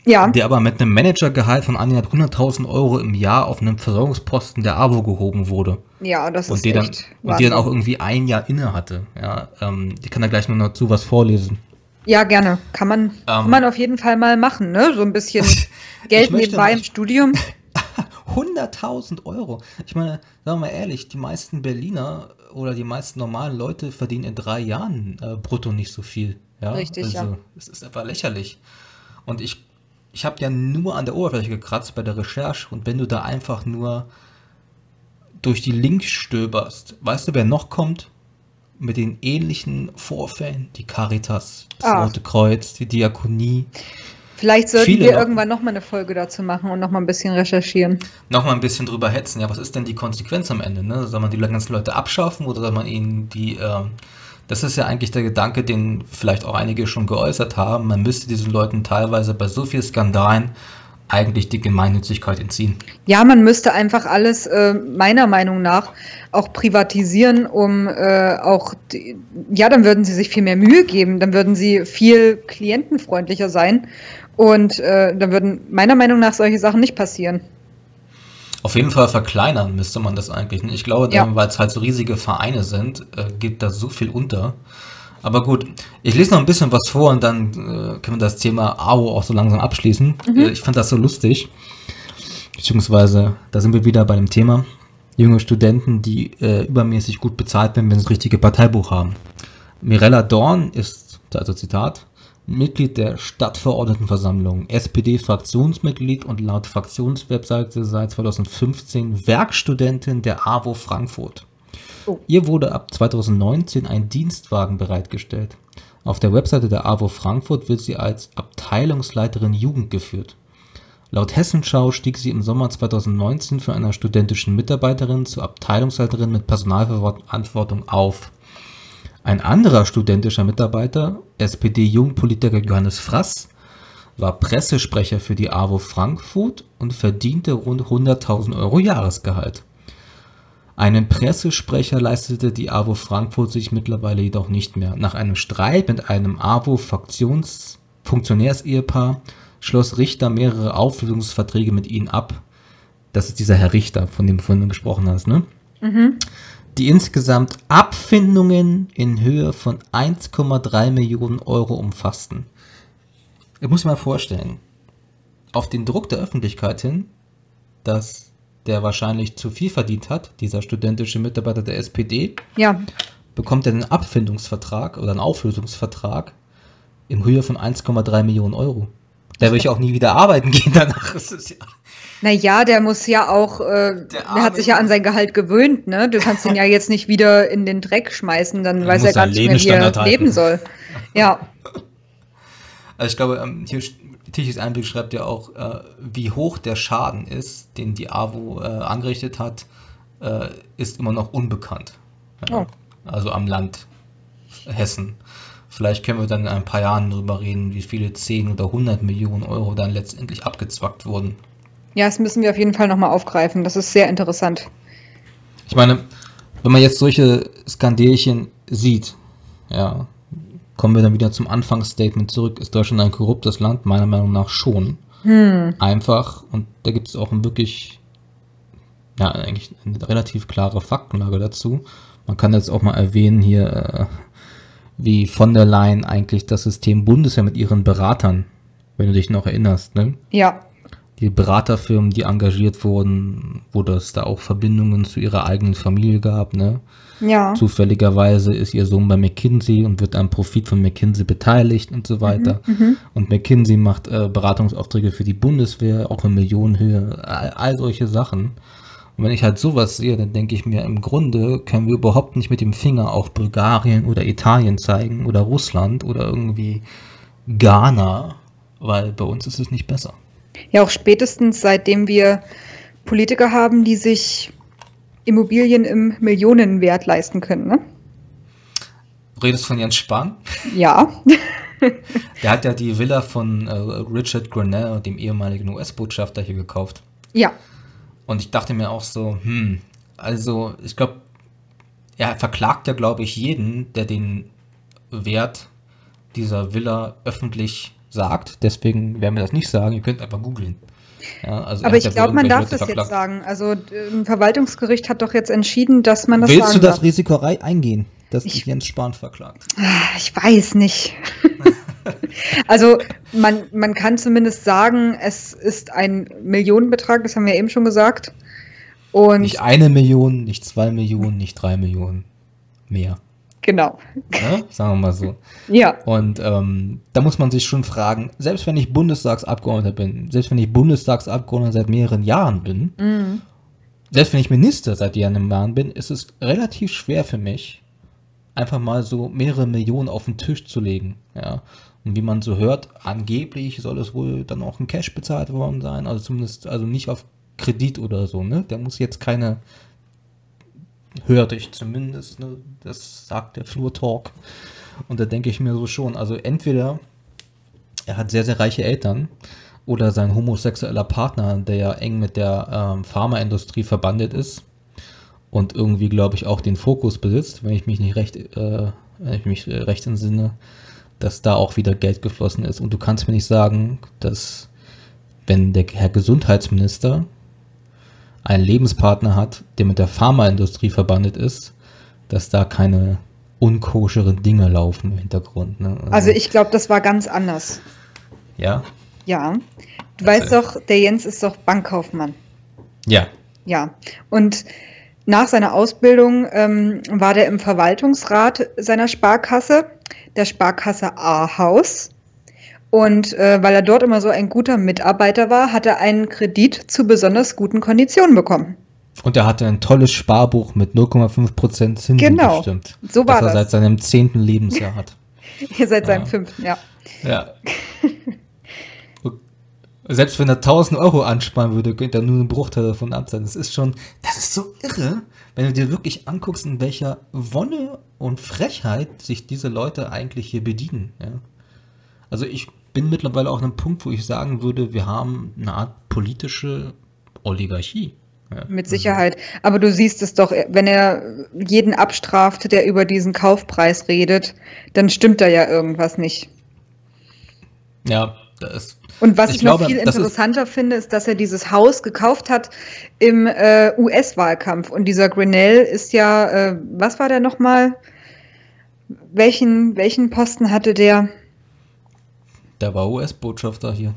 Ja. der aber mit einem Managergehalt von annähernd 100.000 Euro im Jahr auf einem Versorgungsposten der AWO gehoben wurde. Ja, das Und ist die, dann, echt und die dann auch irgendwie ein Jahr inne hatte. Ja, ähm, ich kann da gleich noch dazu was vorlesen. Ja, gerne. Kann man, kann man auf jeden Fall mal machen, ne? So ein bisschen Geld nebenbei im Studium. 100.000 Euro. Ich meine, sagen wir mal ehrlich, die meisten Berliner oder die meisten normalen Leute verdienen in drei Jahren äh, brutto nicht so viel. Ja? Richtig, also, ja. Es ist einfach lächerlich. Und ich, ich habe ja nur an der Oberfläche gekratzt bei der Recherche. Und wenn du da einfach nur durch die Links stöberst, weißt du, wer noch kommt? Mit den ähnlichen Vorfällen, die Caritas, das Ah. Rote Kreuz, die Diakonie, Vielleicht sollten Viele wir noch. irgendwann noch mal eine Folge dazu machen und noch mal ein bisschen recherchieren. noch mal ein bisschen drüber hetzen. Ja, was ist denn die Konsequenz am Ende? Ne? Soll man die ganzen Leute abschaffen oder soll man ihnen die. ähm, das ist ja eigentlich der Gedanke, den vielleicht auch einige schon geäußert haben. Man müsste diesen Leuten teilweise bei so vielen Skandalen eigentlich die Gemeinnützigkeit entziehen. Ja, man müsste einfach alles äh, meiner Meinung nach auch privatisieren, um äh, auch, die, ja, dann würden sie sich viel mehr Mühe geben, dann würden sie viel klientenfreundlicher sein und äh, dann würden meiner Meinung nach solche Sachen nicht passieren. Auf jeden Fall verkleinern müsste man das eigentlich. Ich glaube, Ja. weil es halt so riesige Vereine sind, äh, geht da so viel unter. Aber gut, ich lese noch ein bisschen was vor und dann äh, können wir das Thema AO auch so langsam abschließen. Äh, ich fand das so lustig. Beziehungsweise, da sind wir wieder bei dem Thema. Junge Studenten, die äh, übermäßig gut bezahlt werden, wenn sie das richtige Parteibuch haben. Mirella Dorn ist, also Zitat, Mitglied der Stadtverordnetenversammlung, SPD-Fraktionsmitglied und laut Fraktionswebseite seit 2015 Werkstudentin der AWO Frankfurt. Oh. Ihr wurde ab 2019 ein Dienstwagen bereitgestellt. Auf der Webseite der AWO Frankfurt wird sie als Abteilungsleiterin Jugend geführt. Laut Hessenschau stieg sie im Sommer 2019 von einer studentischen Mitarbeiterin zur Abteilungsleiterin mit Personalverantwortung auf. Ein anderer studentischer Mitarbeiter, SPD-Jungpolitiker Johannes Frass, war Pressesprecher für die AWO Frankfurt und verdiente rund 100.000 Euro Jahresgehalt. Einen Pressesprecher leistete die AWO Frankfurt sich mittlerweile jedoch nicht mehr. Nach einem Streit mit einem AWO-Funktionärsehepaar schloss Richter mehrere Auflösungsverträge mit ihnen ab. Das ist dieser Herr Richter, von dem du vorhin gesprochen hast, ne? Die insgesamt Abfindungen in Höhe von 1,3 Millionen Euro umfassten. Ich muss mir mal vorstellen, auf den Druck der Öffentlichkeit hin, dass der wahrscheinlich zu viel verdient hat, dieser studentische Mitarbeiter der SPD, Ja, bekommt er einen Abfindungsvertrag oder einen Auflösungsvertrag in Höhe von 1,3 Millionen Euro. Der will ich auch nie wieder arbeiten gehen danach. Ist ja, naja, der muss ja auch, äh, der, Arme hat sich ja an sein Gehalt gewöhnt, ne? Du kannst ihn ja jetzt nicht wieder in den Dreck schmeißen, dann weiß er gar nicht mehr, wie er halten. leben soll. Ja, also ich glaube, ähm, hier Tichys Einblick schreibt ja auch, äh, wie hoch der Schaden ist, den die AWO äh, angerichtet hat, äh, ist immer noch unbekannt. Ja. Oh. Also am Land Hessen. Vielleicht können wir dann in ein paar Jahren darüber reden, wie viele 10 oder 100 Millionen Euro dann letztendlich abgezwackt wurden. Ja, das müssen wir auf jeden Fall nochmal aufgreifen. Das ist sehr interessant. Ich meine, wenn man jetzt solche Skandelchen sieht, ja, kommen wir dann wieder zum Anfangsstatement zurück. Ist Deutschland ein korruptes Land? Meiner Meinung nach schon. Hm. Einfach, und da gibt es auch ein wirklich, ja, eigentlich eine relativ klare Faktenlage dazu. Man kann jetzt auch mal erwähnen hier, äh, wie von der Leyen eigentlich das System Bundeswehr mit ihren Beratern, wenn du dich noch erinnerst, ne? Ja. Die Beraterfirmen, die engagiert wurden, wo das da auch Verbindungen zu ihrer eigenen Familie gab, ne? Ja. Zufälligerweise ist ihr Sohn bei McKinsey und wird am Profit von McKinsey beteiligt und so weiter. Mhm, mhm. und McKinsey macht äh, Beratungsaufträge für die Bundeswehr, auch in Millionenhöhe, all, all solche Sachen. Und wenn ich halt sowas sehe, dann denke ich mir, im Grunde können wir überhaupt nicht mit dem Finger auf Bulgarien oder Italien zeigen oder Russland oder irgendwie Ghana, weil bei uns ist es nicht besser. Ja, auch spätestens seitdem wir Politiker haben, die sich Immobilien im Millionenwert leisten können, ne? Du redest von Jens Spahn? Ja. Der hat ja die Villa von äh, Richard Grenell, dem ehemaligen US-Botschafter, hier gekauft. Ja. Und ich dachte mir auch so, hm, also ich glaube, er verklagt ja, glaube ich, jeden, der den Wert dieser Villa öffentlich sagt. Deswegen werden wir das nicht sagen. Ihr könnt einfach googeln. Ja, also Aber ich glaube, man darf Leute das verklagt. jetzt sagen. Also ein Verwaltungsgericht hat doch jetzt entschieden, dass man das Willst du das darf. Risiko eingehen, dass ich, Jens Spahn verklagt? Ah, ich weiß nicht. also man, man kann zumindest sagen, es ist ein Millionenbetrag, das haben wir eben schon gesagt. Und nicht eine Million, nicht zwei Millionen, nicht drei Millionen, mehr. Genau. Ja, sagen wir mal so. Ja. Und ähm, da muss man sich schon fragen, selbst wenn ich Bundestagsabgeordneter bin, selbst wenn ich Bundestagsabgeordneter seit mehreren Jahren bin, mhm. selbst wenn ich Minister seit Jahren bin, ist es relativ schwer für mich, einfach mal so mehrere Millionen auf den Tisch zu legen. Ja. Und wie man so hört, angeblich soll es wohl dann auch in Cash bezahlt worden sein, also zumindest, also nicht auf Kredit oder so, ne? Der muss jetzt keine, hörte ich zumindest, ne? Das sagt der Flur Talk. Und da denke ich mir so schon, also entweder er hat sehr, sehr reiche Eltern oder sein homosexueller Partner, der ja eng mit der ähm, Pharmaindustrie verbandet ist und irgendwie, glaube ich, auch den Fokus besitzt, wenn ich mich nicht recht, äh, wenn ich mich recht entsinne, dass da auch wieder Geld geflossen ist. Und du kannst mir nicht sagen, dass wenn der Herr Gesundheitsminister einen Lebenspartner hat, der mit der Pharmaindustrie verbandet ist, dass da keine unkoscheren Dinge laufen im Hintergrund. Ne? Also, also, ich glaube, das war ganz anders. Ja? Ja. Du also. weißt doch, der Jens ist doch Bankkaufmann. Ja. Ja. Und nach seiner Ausbildung ähm, war der im Verwaltungsrat seiner Sparkasse der Sparkasse Ahaus. Und äh, weil er dort immer so ein guter Mitarbeiter war, hat er einen Kredit zu besonders guten Konditionen bekommen. Und er hatte ein tolles Sparbuch mit 0,5% Zinsen genau, bestimmt. So war das. er seit seinem zehnten Lebensjahr hat. Seit seinem fünften, ja. Ja. Selbst wenn er 1000 Euro ansparen würde, könnte er nur einen Bruchteil davon abzahlen. Das ist schon, das ist so irre, wenn du dir wirklich anguckst, in welcher Wonne und Frechheit sich diese Leute eigentlich hier bedienen. Ja? Also ich bin mittlerweile auch an einem Punkt, wo ich sagen würde, wir haben eine Art politische Oligarchie. Ja. Mit Sicherheit. Aber du siehst es doch, wenn er jeden abstraft, der über diesen Kaufpreis redet, dann stimmt da ja irgendwas nicht. Ja, das und was ich, ich glaube, noch viel interessanter ist finde, ist, dass er dieses Haus gekauft hat im äh, US-Wahlkampf. Und dieser Grinnell ist ja, äh, was war der nochmal? Welchen, welchen Posten hatte der? Der war US-Botschafter hier.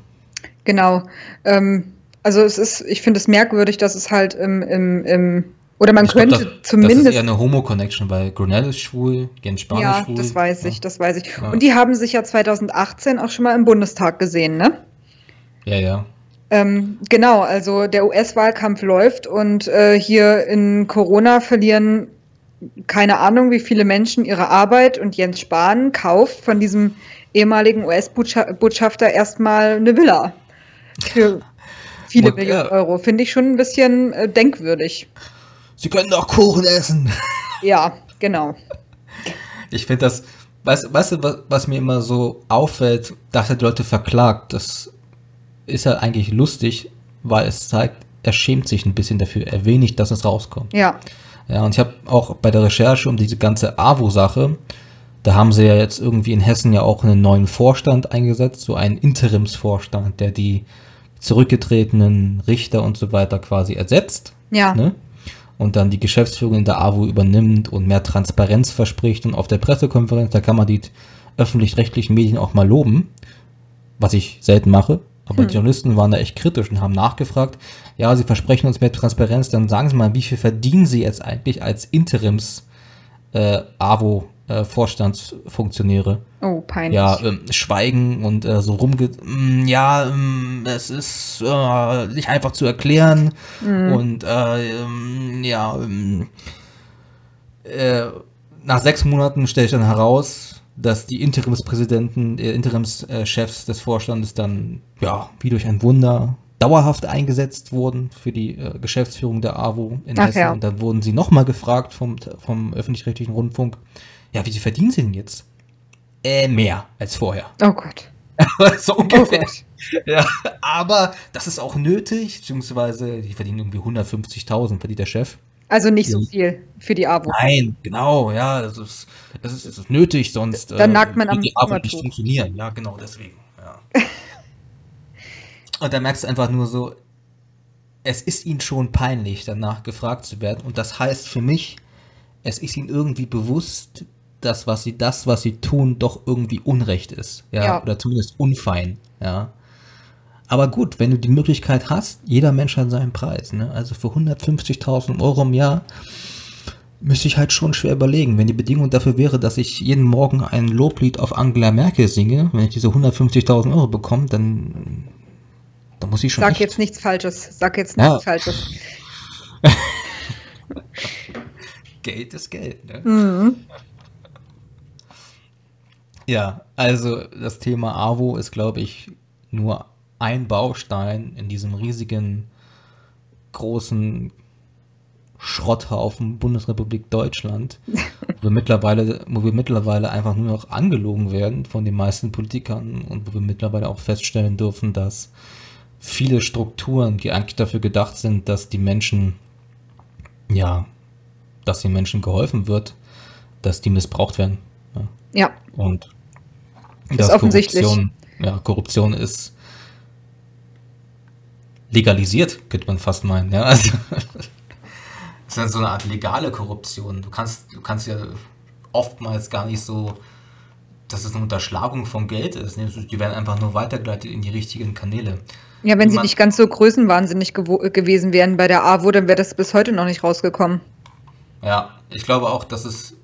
Genau. Ähm, also es ist, ich finde es merkwürdig, dass es halt im, im, im oder man ich könnte glaub, das, zumindest. Das ist eher eine Homo-Connection, weil Grunell ist schwul, Jens Spahn ja, ist schwul. Ja, das weiß ich, das weiß ich. Ja. Und die haben sich ja 2018 auch schon mal im Bundestag gesehen, ne? Ja, ja. Ähm, genau, also der US-Wahlkampf läuft und äh, hier in Corona verlieren keine Ahnung, wie viele Menschen ihre Arbeit und Jens Spahn kauft von diesem ehemaligen US-Botschafter erstmal eine Villa für viele Millionen ja. Euro. Finde ich schon ein bisschen äh, denkwürdig. Sie können doch Kuchen essen. Ja, genau. Ich finde das, weißt, weißt du, was, was mir immer so auffällt, dass er die Leute verklagt, das ist ja eigentlich lustig, weil es zeigt, er schämt sich ein bisschen dafür, er will nicht, dass es rauskommt. Ja. Ja, und ich habe auch bei der Recherche um diese ganze AWO-Sache, da haben sie ja jetzt irgendwie in Hessen ja auch einen neuen Vorstand eingesetzt, so einen Interimsvorstand, der die zurückgetretenen Richter und so weiter quasi ersetzt. Ja. Ne? Und dann die Geschäftsführung in der AWO übernimmt und mehr Transparenz verspricht. Und auf der Pressekonferenz, da kann man die öffentlich-rechtlichen Medien auch mal loben, was ich selten mache. Aber Hm. die Journalisten waren da echt kritisch und haben nachgefragt, ja, sie versprechen uns mehr Transparenz, dann sagen Sie mal, wie viel verdienen Sie jetzt eigentlich als Interims äh, AWO äh, Vorstandsfunktionäre? Oh, peinlich. Ja, ähm, schweigen und äh, so rumge... Mm, ja, ähm, es ist äh, nicht einfach zu erklären und äh, ähm, ja, ähm, äh, nach sechs Monaten stelle ich dann heraus, dass die Interimspräsidenten, äh, Interimschefs des Vorstandes dann, ja, wie durch ein Wunder dauerhaft eingesetzt wurden für die äh, Geschäftsführung der AWO in Ach Hessen. ja. Und dann wurden sie nochmal gefragt vom, vom öffentlich-rechtlichen Rundfunk, ja, wie viel verdienen sie denn jetzt? Äh, mehr als vorher. Oh Gott. so Oh ungefähr. Gott. Ja, aber das ist auch nötig, beziehungsweise die verdienen irgendwie 150.000, verdient der Chef. Also nicht so viel für die AWO. Nein, genau, ja, das ist, das ist, das ist nötig, sonst Dann nagt man am die Arbeit nicht funktionieren. Ja, genau, deswegen. Ja. Und da merkst du einfach nur so, es ist ihnen schon peinlich, danach gefragt zu werden. Und das heißt für mich, es ist ihnen irgendwie bewusst, dass was sie, das, was sie tun, doch irgendwie Unrecht ist. Ja, Ja. oder zumindest unfein. Ja. Aber gut, wenn du die Möglichkeit hast, jeder Mensch hat seinen Preis. Ne? Also für 150.000 Euro im Jahr müsste ich halt schon schwer überlegen. Wenn die Bedingung dafür wäre, dass ich jeden Morgen ein Loblied auf Angela Merkel singe, wenn ich diese 150.000 Euro bekomme, dann, dann muss ich schon Sag echt- jetzt nichts Falsches. Sag jetzt Ja. nichts Falsches. Geld ist Geld. Ne? Mhm. Ja, also das Thema AWO ist, glaube ich, nur ein Baustein in diesem riesigen, großen Schrotthaufen Bundesrepublik Deutschland, wo wir mittlerweile, wo wir mittlerweile einfach nur noch angelogen werden von den meisten Politikern und wo wir mittlerweile auch feststellen dürfen, dass viele Strukturen, die eigentlich dafür gedacht sind, dass die Menschen, ja, dass den Menschen geholfen wird, dass die missbraucht werden. Ja. Ja, Und Ist dass offensichtlich. Korruption, ja, Korruption ist legalisiert, könnte man fast meinen. Ja, also es ist halt so eine Art legale Korruption. Du kannst, du kannst ja oftmals gar nicht so, dass es eine Unterschlagung von Geld ist. ne? Die werden einfach nur weitergeleitet in die richtigen Kanäle. ja wenn sie Man- nicht ganz so größenwahnsinnig gewesen wären bei der AWO, dann wäre das bis heute noch nicht rausgekommen. Ja, ich glaube auch, dass es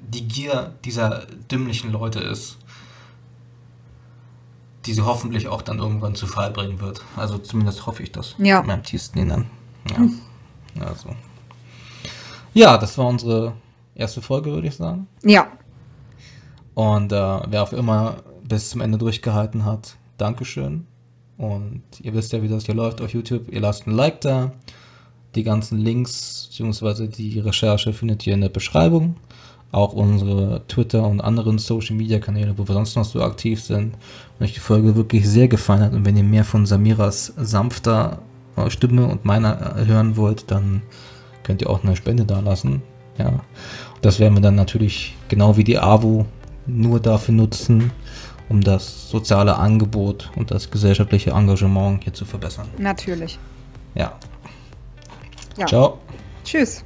die Gier dieser dümmlichen Leute ist, die sie hoffentlich auch dann irgendwann zu Fall bringen wird. Also zumindest hoffe ich das. Ja. In meinem tiefsten Innern. Ja. Also. ja, das war unsere erste Folge, würde ich sagen. Ja, Und äh, wer auch immer bis zum Ende durchgehalten hat, Dankeschön. Und ihr wisst ja, wie das hier läuft auf YouTube. Ihr lasst ein Like da. Die ganzen Links bzw. die Recherche findet ihr in der Beschreibung. Auch unsere Twitter und anderen Social Media Kanäle, wo wir sonst noch so aktiv sind. Wenn euch die Folge wirklich sehr gefallen hat und wenn ihr mehr von Samiras sanfter äh, Stimme und meiner äh, hören wollt, dann könnt ihr auch eine Spende dalassen. Ja. Und das werden wir dann natürlich genau wie die AWO nur dafür nutzen, um das soziale Angebot und das gesellschaftliche Engagement hier zu verbessern. natürlich. Ja. Ja. Ciao. Tschüss.